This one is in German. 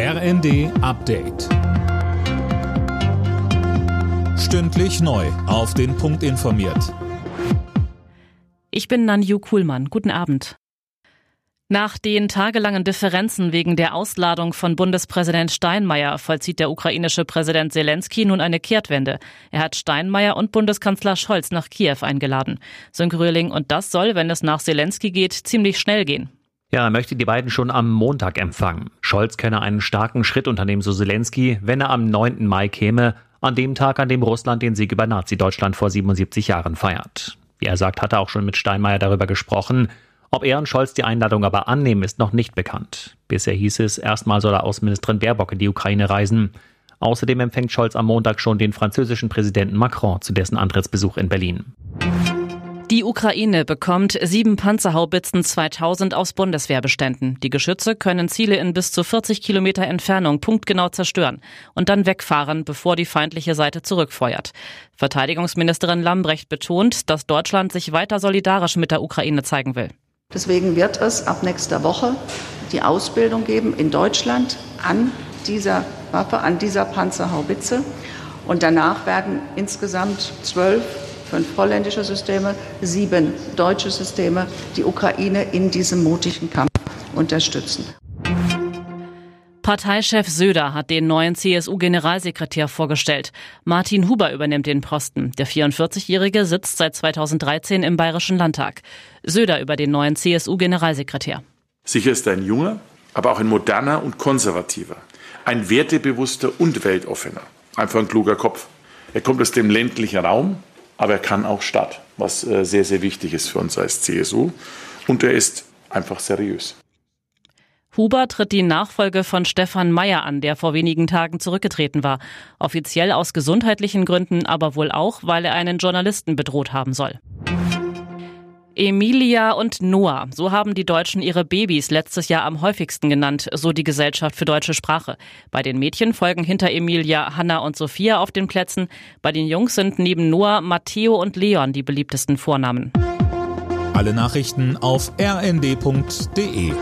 RND Update. Stündlich neu. Auf den Punkt informiert. Ich bin Nanju Kuhlmann. Guten Abend. Nach den tagelangen Differenzen wegen der Ausladung von Bundespräsident Steinmeier vollzieht der ukrainische Präsident Zelensky nun eine Kehrtwende. Er hat Steinmeier und Bundeskanzler Scholz nach Kiew eingeladen. Sönke Röhling, und das soll, wenn es nach Zelensky geht, ziemlich schnell gehen. Ja, er möchte die beiden schon am Montag empfangen. Scholz könne einen starken Schritt unternehmen, so Zelensky, wenn er am 9. Mai käme, an dem Tag, an dem Russland den Sieg über Nazi-Deutschland vor 77 Jahren feiert. Wie er sagt, hat er auch schon mit Steinmeier darüber gesprochen. Ob er und Scholz die Einladung aber annehmen, ist noch nicht bekannt. Bisher hieß es, erstmal soll er Außenministerin Baerbock in die Ukraine reisen. Außerdem empfängt Scholz am Montag schon den französischen Präsidenten Macron zu dessen Antrittsbesuch in Berlin. Die Ukraine bekommt sieben Panzerhaubitzen 2000 aus Bundeswehrbeständen. Die Geschütze können Ziele in bis zu 40 Kilometer Entfernung punktgenau zerstören und dann wegfahren, bevor die feindliche Seite zurückfeuert. Verteidigungsministerin Lambrecht betont, dass Deutschland sich weiter solidarisch mit der Ukraine zeigen will. Deswegen wird es ab nächster Woche die Ausbildung geben in Deutschland an dieser Waffe, an dieser Panzerhaubitze. Und danach werden insgesamt zwölf fünf holländische Systeme, sieben deutsche Systeme die Ukraine in diesem mutigen Kampf unterstützen. Parteichef Söder hat den neuen CSU-Generalsekretär vorgestellt. Martin Huber übernimmt den Posten. Der 44-Jährige sitzt seit 2013 im Bayerischen Landtag. Söder über den neuen CSU-Generalsekretär. Sicher ist er ein junger, aber auch ein moderner und konservativer. Ein wertebewusster und weltoffener. Einfach ein kluger Kopf. Er kommt aus dem ländlichen Raum, aber er kann auch Stadt, was äh, sehr, sehr wichtig ist für uns als CSU. Und er ist einfach seriös. Huber tritt die Nachfolge von Stefan Mayer an, der vor wenigen Tagen zurückgetreten war. Offiziell aus gesundheitlichen Gründen, aber wohl auch, weil er einen Journalisten bedroht haben soll. Emilia und Noah, so haben die Deutschen ihre Babys letztes Jahr am häufigsten genannt, so die Gesellschaft für deutsche Sprache. Bei den Mädchen folgen hinter Emilia Hanna und Sophia auf den Plätzen. Bei den Jungs sind neben Noah Matteo und Leon die beliebtesten Vornamen. Alle Nachrichten auf rnd.de